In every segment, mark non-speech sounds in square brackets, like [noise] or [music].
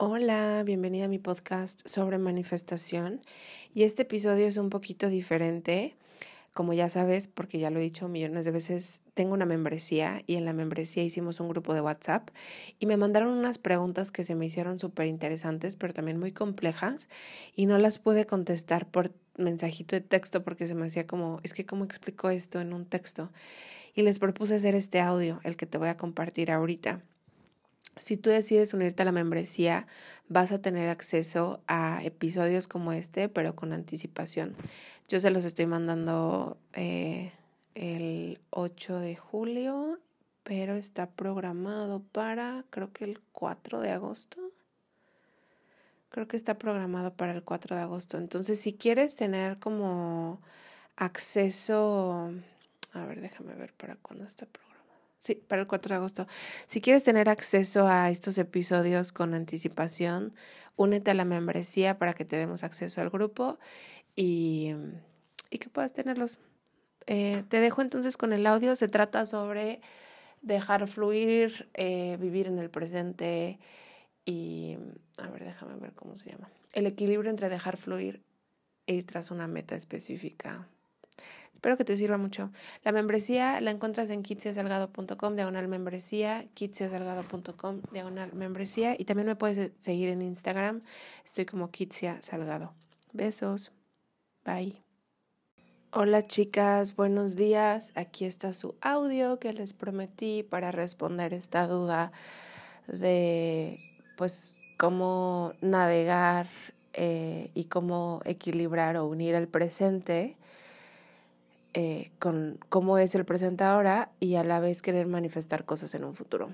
Hola, bienvenida a mi podcast sobre manifestación. Y este episodio es un poquito diferente. Como ya sabes, porque ya lo he dicho millones de veces, tengo una membresía y en la membresía hicimos un grupo de WhatsApp y me mandaron unas preguntas que se me hicieron súper interesantes, pero también muy complejas y no las pude contestar por mensajito de texto porque se me hacía como, es que cómo explico esto en un texto. Y les propuse hacer este audio, el que te voy a compartir ahorita. Si tú decides unirte a la membresía, vas a tener acceso a episodios como este, pero con anticipación. Yo se los estoy mandando eh, el 8 de julio, pero está programado para, creo que el 4 de agosto. Creo que está programado para el 4 de agosto. Entonces, si quieres tener como acceso, a ver, déjame ver para cuándo está programado. Sí, para el 4 de agosto. Si quieres tener acceso a estos episodios con anticipación, únete a la membresía para que te demos acceso al grupo y, y que puedas tenerlos. Eh, te dejo entonces con el audio. Se trata sobre dejar fluir, eh, vivir en el presente y, a ver, déjame ver cómo se llama. El equilibrio entre dejar fluir e ir tras una meta específica. Espero que te sirva mucho. La membresía la encuentras en kitsiasalgado.com, diagonal membresía, kitsiasalgado.com, diagonal membresía. Y también me puedes seguir en Instagram. Estoy como Kitsia Salgado. Besos. Bye. Hola chicas, buenos días. Aquí está su audio que les prometí para responder esta duda de pues cómo navegar eh, y cómo equilibrar o unir el presente eh, con cómo es el presente ahora y a la vez querer manifestar cosas en un futuro.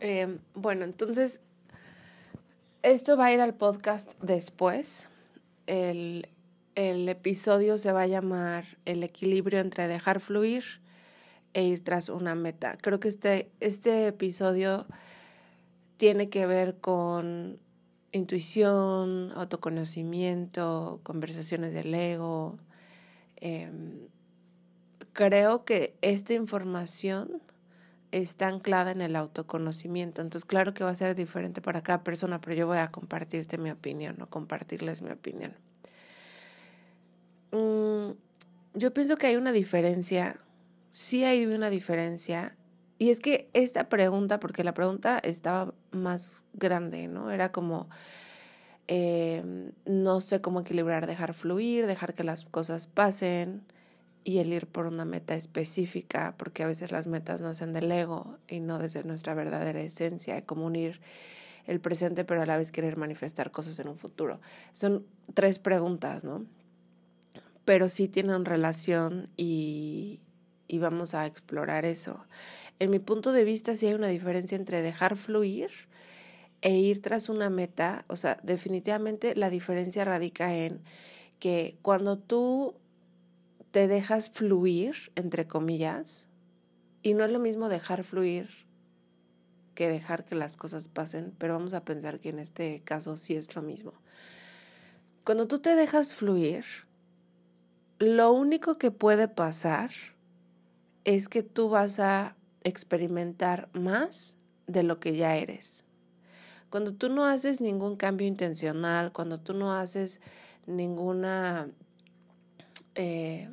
Eh, bueno, entonces, esto va a ir al podcast después. El, el episodio se va a llamar El equilibrio entre dejar fluir e ir tras una meta. Creo que este, este episodio tiene que ver con intuición, autoconocimiento, conversaciones del ego, Em, creo que esta información está anclada en el autoconocimiento. Entonces, claro que va a ser diferente para cada persona, pero yo voy a compartirte mi opinión o compartirles mi opinión. Mm, yo pienso que hay una diferencia, sí hay una diferencia, y es que esta pregunta, porque la pregunta estaba más grande, ¿no? Era como, Em, no sé cómo equilibrar, dejar fluir, dejar que las cosas pasen y el ir por una meta específica, porque a veces las metas nacen del ego y no desde nuestra verdadera esencia, como unir el presente pero a la vez querer manifestar cosas en un futuro. Son tres preguntas, ¿no? Pero sí tienen relación y, y vamos a explorar eso. En mi punto de vista sí hay una diferencia entre dejar fluir, e ir tras una meta, o sea, definitivamente la diferencia radica en que cuando tú te dejas fluir, entre comillas, y no es lo mismo dejar fluir que dejar que las cosas pasen, pero vamos a pensar que en este caso sí es lo mismo. Cuando tú te dejas fluir, lo único que puede pasar es que tú vas a experimentar más de lo que ya eres. Cuando tú no haces ningún cambio intencional, cuando tú no haces ninguna... Eh,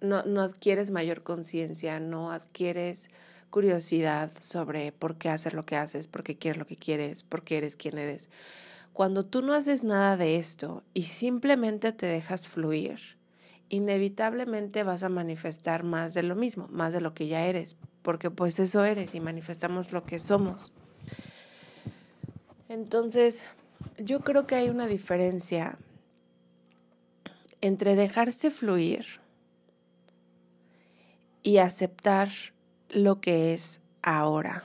no, no adquieres mayor conciencia, no adquieres curiosidad sobre por qué hacer lo que haces, por qué quieres lo que quieres, por qué eres quien eres. Cuando tú no haces nada de esto y simplemente te dejas fluir, inevitablemente vas a manifestar más de lo mismo, más de lo que ya eres, porque pues eso eres y manifestamos lo que somos. Entonces, yo creo que hay una diferencia entre dejarse fluir y aceptar lo que es ahora.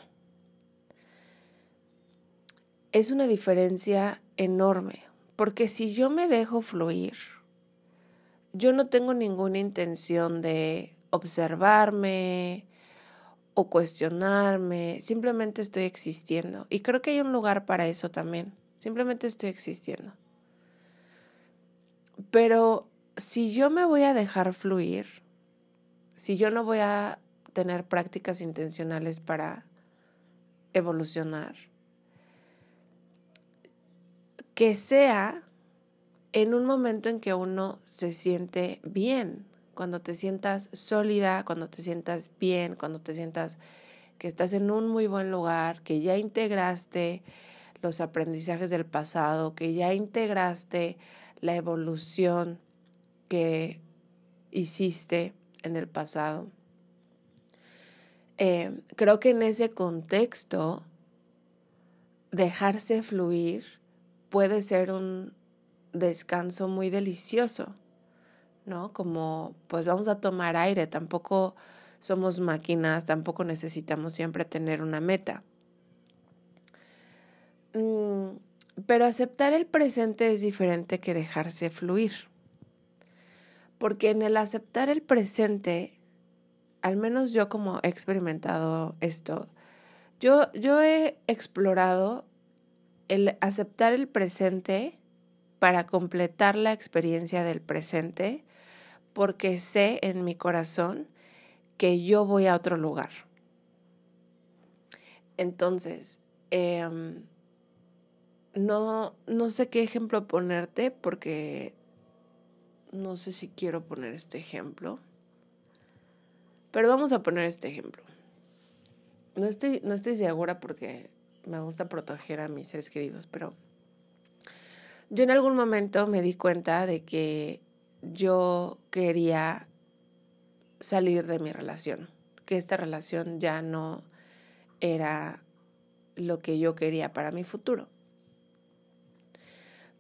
Es una diferencia enorme, porque si yo me dejo fluir, yo no tengo ninguna intención de observarme, cuestionarme, simplemente estoy existiendo. Y creo que hay un lugar para eso también, simplemente estoy existiendo. Pero si yo me voy a dejar fluir, si yo no voy a tener prácticas intencionales para evolucionar, que sea en un momento en que uno se siente bien, cuando te sientas sólida, cuando te sientas bien, cuando te sientas que estás en un muy buen lugar, que ya integraste los aprendizajes del pasado, que ya integraste la evolución que hiciste en el pasado. Eh, creo que en ese contexto, dejarse fluir puede ser un descanso muy delicioso, ¿no? Como pues vamos a tomar aire, tampoco somos máquinas, tampoco necesitamos siempre tener una meta. Mm, pero aceptar el presente es diferente que dejarse fluir. Porque en el aceptar el presente, al menos yo como he experimentado esto, yo, yo he explorado el aceptar el presente para completar la experiencia del presente, porque sé en mi corazón que yo voy a otro lugar. Entonces, em, no, no sé qué ejemplo ponerte porque no sé si quiero poner este ejemplo. Pero vamos a poner este ejemplo. No estoy, no estoy segura porque me gusta proteger a mis seres queridos, pero yo en algún momento me di cuenta de que yo quería salir de mi relación, que esta relación ya no era lo que yo quería para mi futuro.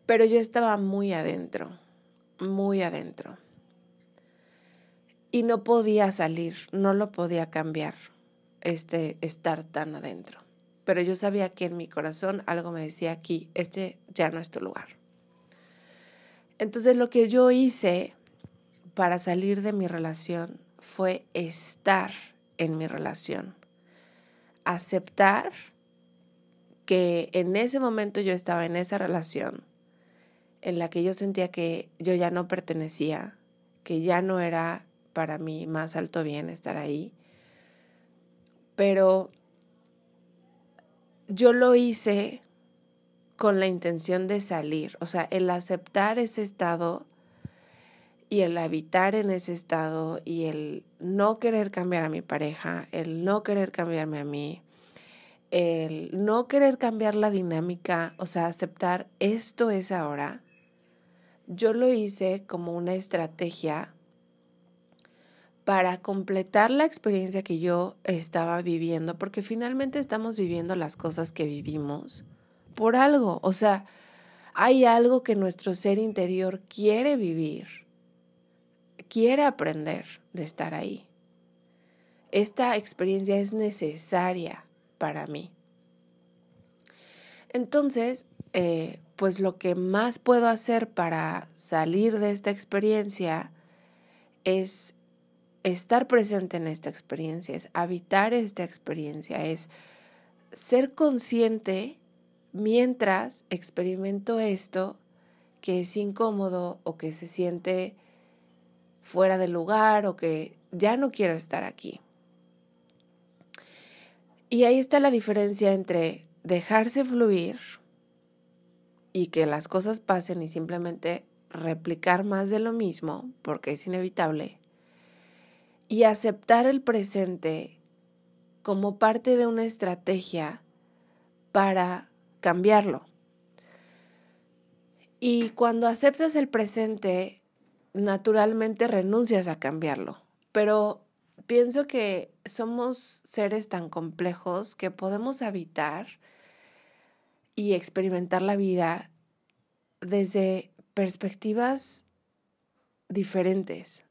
Pero yo estaba muy adentro, muy adentro. Y no podía salir, no lo podía cambiar, este estar tan adentro. Pero yo sabía que en mi corazón algo me decía aquí, este ya no es tu lugar. Entonces lo que yo hice para salir de mi relación fue estar en mi relación. Aceptar que en ese momento yo estaba en esa relación en la que yo sentía que yo ya no pertenecía, que ya no era para mí más alto bien estar ahí. Pero yo lo hice con la intención de salir, o sea, el aceptar ese estado y el habitar en ese estado y el no querer cambiar a mi pareja, el no querer cambiarme a mí, el no querer cambiar la dinámica, o sea, aceptar esto es ahora, yo lo hice como una estrategia para completar la experiencia que yo estaba viviendo, porque finalmente estamos viviendo las cosas que vivimos por algo, o sea, hay algo que nuestro ser interior quiere vivir, quiere aprender de estar ahí. Esta experiencia es necesaria para mí. Entonces, eh, pues lo que más puedo hacer para salir de esta experiencia es estar presente en esta experiencia, es habitar esta experiencia, es ser consciente mientras experimento esto que es incómodo o que se siente fuera de lugar o que ya no quiero estar aquí. Y ahí está la diferencia entre dejarse fluir y que las cosas pasen y simplemente replicar más de lo mismo, porque es inevitable, y aceptar el presente como parte de una estrategia para cambiarlo. Y cuando aceptas el presente, naturalmente renuncias a cambiarlo. Pero pienso que somos seres tan complejos que podemos habitar y experimentar la vida desde perspectivas diferentes.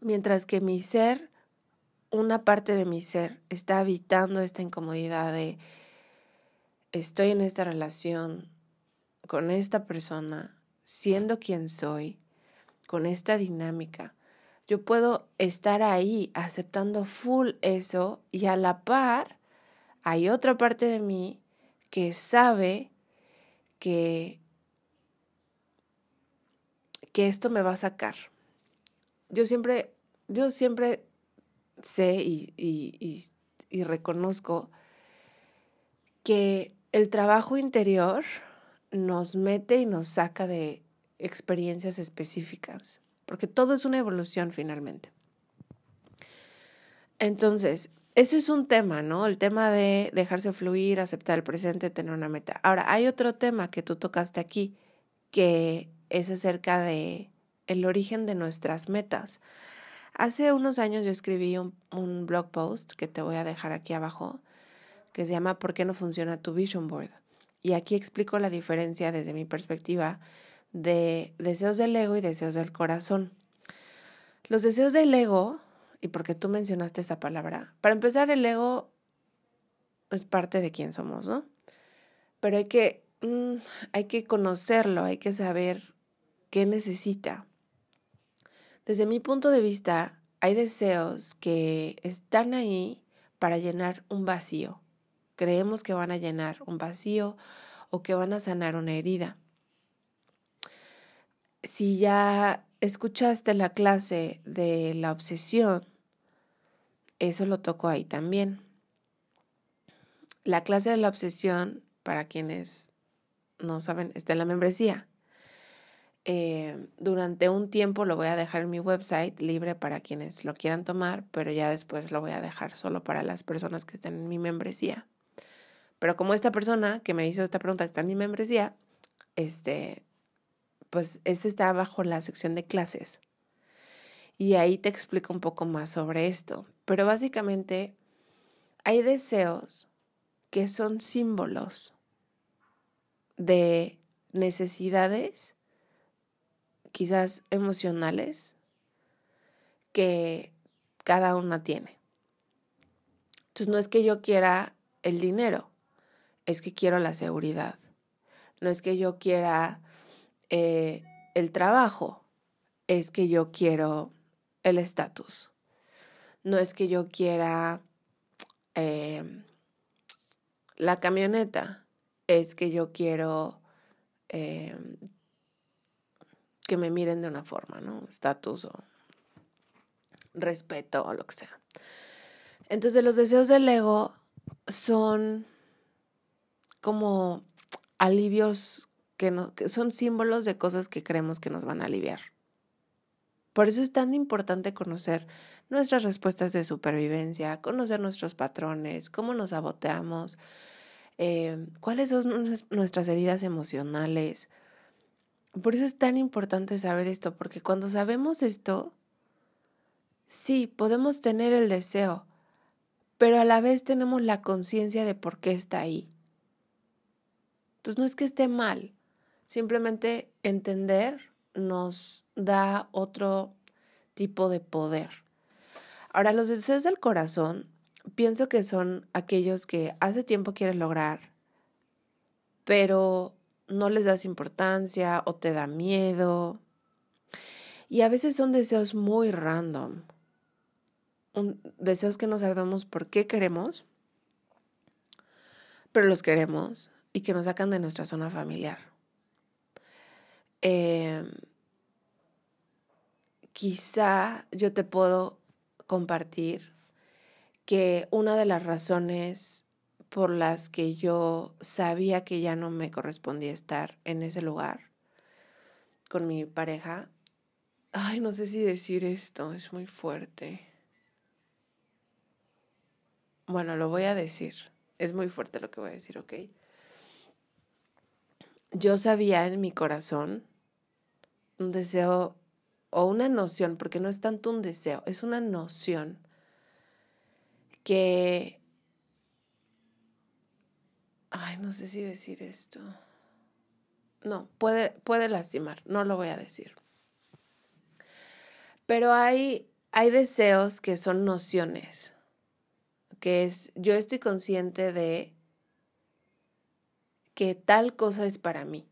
Mientras que mi ser, una parte de mi ser, está habitando esta incomodidad de estoy en esta relación con esta persona, siendo quien soy, con esta dinámica. Yo puedo estar ahí aceptando full eso y a la par hay otra parte de mí que sabe que, que esto me va a sacar. Yo siempre, yo siempre sé y, y, y reconozco que el trabajo interior nos mete y nos saca de experiencias específicas, porque todo es una evolución finalmente. Entonces, ese es un tema, ¿no? El tema de dejarse fluir, aceptar el presente, tener una meta. Ahora, hay otro tema que tú tocaste aquí, que es acerca de el origen de nuestras metas. Hace unos años yo escribí un, un blog post que te voy a dejar aquí abajo, que se llama ¿Por qué no funciona tu vision board? Y aquí explico la diferencia desde mi perspectiva de deseos del ego y deseos del corazón. Los deseos del ego y porque tú mencionaste esa palabra. Para empezar, el ego es parte de quién somos, ¿no? Pero hay que, mm, hay que conocerlo, hay que saber qué necesita. Desde mi punto de vista, hay deseos que están ahí para llenar un vacío. Creemos que van a llenar un vacío o que van a sanar una herida. Si ya escuchaste la clase de la obsesión, eso lo toco ahí también. La clase de la obsesión, para quienes no saben, está en la membresía. Eh, durante un tiempo lo voy a dejar en mi website libre para quienes lo quieran tomar, pero ya después lo voy a dejar solo para las personas que estén en mi membresía. Pero como esta persona que me hizo esta pregunta está en mi membresía, este, pues este está bajo la sección de clases. Y ahí te explico un poco más sobre esto. Pero básicamente hay deseos que son símbolos de necesidades, quizás emocionales, que cada una tiene. Entonces no es que yo quiera el dinero, es que quiero la seguridad. No es que yo quiera eh, el trabajo, es que yo quiero el estatus. No es que yo quiera em, la camioneta, es que yo quiero em, que me miren de una forma, ¿no? Estatus o respeto o lo que sea. Entonces los deseos del ego son como alivios que, no, que son símbolos de cosas que creemos que nos van a aliviar. Por eso es tan importante conocer nuestras respuestas de supervivencia, conocer nuestros patrones, cómo nos saboteamos, eh, cuáles son nuestras heridas emocionales. Por eso es tan importante saber esto, porque cuando sabemos esto, sí, podemos tener el deseo, pero a la vez tenemos la conciencia de por qué está ahí. Entonces no es que esté mal, simplemente entender nos da otro tipo de poder. Ahora, los deseos del corazón, pienso que son aquellos que hace tiempo quieres lograr, pero no les das importancia o te da miedo. Y a veces son deseos muy random. deseos que no sabemos por qué queremos, pero los queremos y que nos sacan de nuestra zona familiar. Eh, quizá yo te puedo compartir que una de las razones por las que yo sabía que ya no me correspondía estar en ese lugar con mi pareja, ay, no sé si decir esto, es muy fuerte. Bueno, lo voy a decir, es muy fuerte lo que voy a decir, ¿ok? Yo sabía en mi corazón un deseo o una noción, porque no es tanto un deseo, es una noción que... Ay, no sé si decir esto. No, puede, puede lastimar, no lo voy a decir. Pero hay, hay deseos que son nociones, que es, yo estoy consciente de que tal cosa es para mí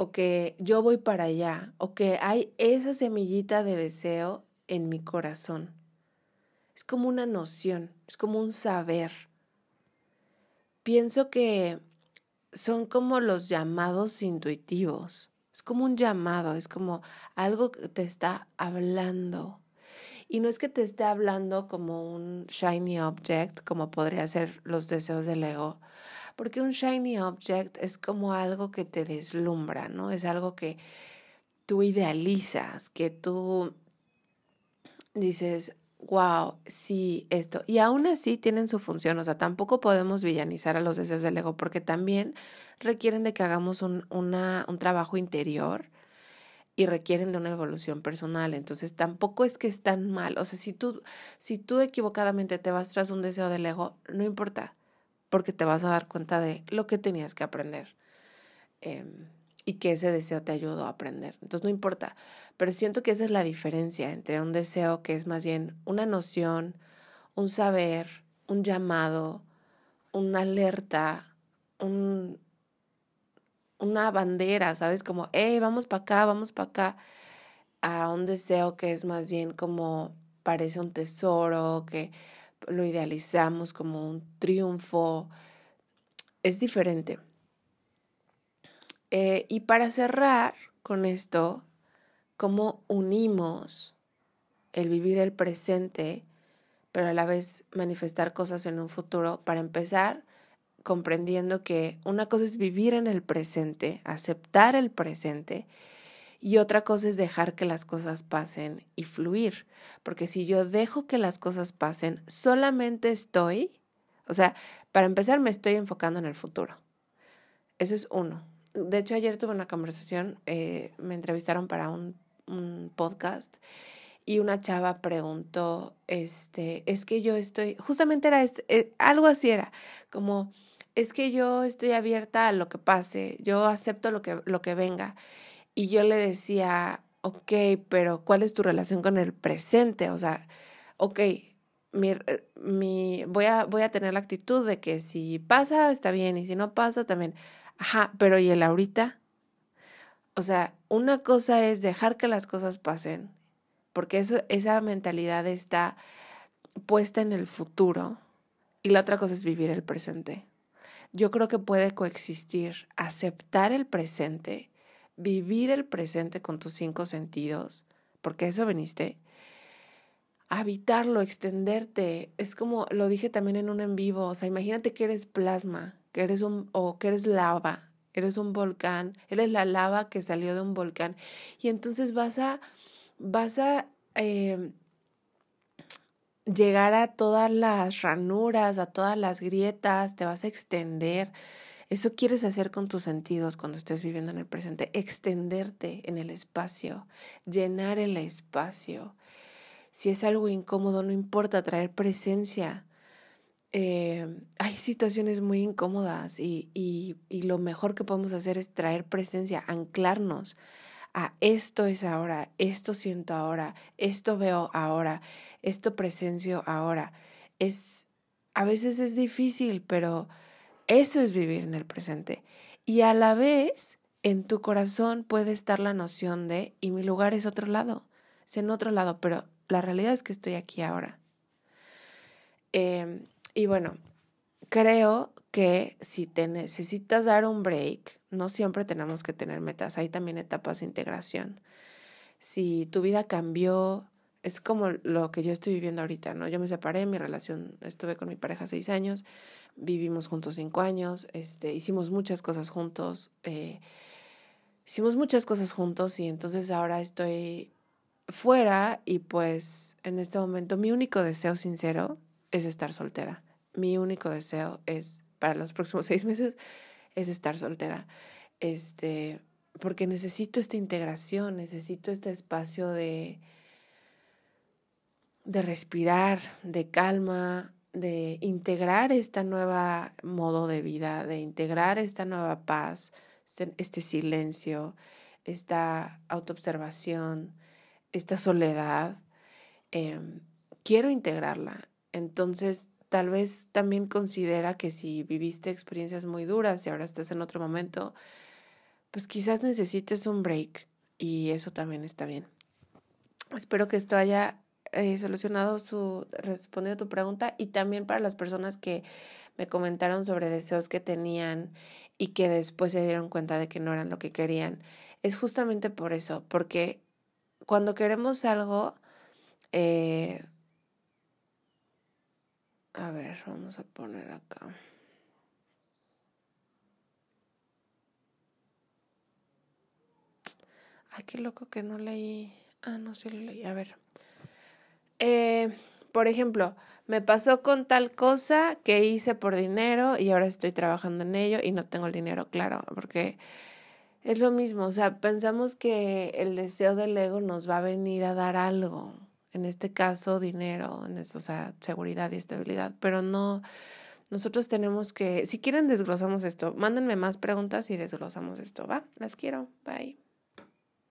o que yo voy para allá, o que hay esa semillita de deseo en mi corazón. Es como una noción, es como un saber. Pienso que son como los llamados intuitivos. Es como un llamado, es como algo que te está hablando. Y no es que te esté hablando como un shiny object, como podría ser los deseos del ego, porque un shiny object es como algo que te deslumbra, ¿no? Es algo que tú idealizas, que tú dices, wow, sí, esto. Y aún así tienen su función, o sea, tampoco podemos villanizar a los deseos del ego porque también requieren de que hagamos un, un trabajo interior y requieren de una evolución personal. Entonces tampoco es que es tan mal. O sea, si tú, si tú equivocadamente te vas tras un deseo del ego, no importa, porque te vas a dar cuenta de lo que tenías que aprender. Em, y que ese deseo te ayudó a aprender. Entonces no importa, pero siento que esa es la diferencia entre un deseo que es más bien una noción, un saber, un llamado, una alerta, un, una bandera, ¿sabes? Como, hey, vamos para acá, vamos para acá, a un deseo que es más bien como parece un tesoro, que lo idealizamos como un triunfo. Es diferente. Eh, y para cerrar con esto, cómo unimos el vivir el presente, pero a la vez manifestar cosas en un futuro, para empezar comprendiendo que una cosa es vivir en el presente, aceptar el presente, y otra cosa es dejar que las cosas pasen y fluir. Porque si yo dejo que las cosas pasen, solamente estoy, o sea, para empezar me estoy enfocando en el futuro. Ese es uno de hecho, ayer tuve una conversación, eh, me entrevistaron para un, podcast y una chava preguntó, este, es que yo estoy, justamente era este, eh, algo así era, como, es que yo estoy abierta a lo que pase, yo acepto lo que, lo que venga. Y yo le decía, ok, pero ¿cuál es tu relación con el presente? O sea, ok, mi, eh, mi, voy, a, voy a tener la actitud de que si pasa, está bien, y si no pasa, también. Ajá, pero ¿y el ahorita? O sea, una cosa es dejar que las cosas pasen, porque eso, esa mentalidad está puesta en el futuro, y la otra cosa es vivir el presente. Yo creo que puede coexistir aceptar el presente, vivir el presente con tus cinco sentidos, porque eso veniste, habitarlo, extenderte. Es como lo dije también en un en vivo, o sea, imagínate que eres plasma que eres un, o que eres lava, eres un volcán, eres la lava que salió de un volcán. Y entonces vas a, vas a em, llegar a todas las ranuras, a todas las grietas, te vas a extender. Eso quieres hacer con tus sentidos cuando estés viviendo en el presente, extenderte en el espacio, llenar el espacio. Si es algo incómodo, no importa, traer presencia, eh, hay situaciones muy incómodas y, y, y, lo mejor que podemos hacer es traer presencia, anclarnos a esto es ahora, esto siento ahora, esto veo ahora, esto presencio ahora. Es, a veces es difícil, pero eso es vivir en el presente. Y a la vez, en tu corazón puede estar la noción de, y mi lugar es otro lado, es en otro lado, pero la realidad es que estoy aquí ahora. Eh, y bueno, creo que si te necesitas dar un break, no siempre tenemos que tener metas, hay también etapas de integración. Si tu vida cambió, es como lo que yo estoy viviendo ahorita, ¿no? Yo me separé, mi relación, estuve con mi pareja seis años, vivimos juntos cinco años, este, hicimos muchas cosas juntos, eh, hicimos muchas cosas juntos y entonces ahora estoy fuera y pues en este momento mi único deseo sincero es estar soltera. Mi único deseo es, para los próximos [laughs] seis meses, es estar soltera. Este, porque necesito esta integración, necesito este espacio de, de respirar, de calma, de integrar esta nueva modo de vida, de integrar esta nueva paz, este, este silencio, esta autoobservación, esta soledad. Em, quiero integrarla entonces, tal vez también considera que si viviste experiencias muy duras y ahora estás en otro momento, pues quizás necesites un break y eso también está bien. Espero que esto haya eh, solucionado su, respondido a tu pregunta y también para las personas que me comentaron sobre deseos que tenían y que después se dieron cuenta de que no eran lo que querían. Es justamente por eso, porque cuando queremos algo, eh, a ver, vamos a poner acá. Ay, qué loco que no leí. Ah, no, sí lo leí. A ver. Eh, por ejemplo, me pasó con tal cosa que hice por dinero y ahora estoy trabajando en ello y no tengo el dinero claro, porque es lo mismo, o sea, pensamos que el deseo del ego nos va a venir a dar algo, en este caso dinero, en o sea, seguridad y estabilidad, pero no, nosotros tenemos que, si quieren desglosamos esto, mándenme más preguntas y desglosamos esto, ¿va? Las quiero, bye.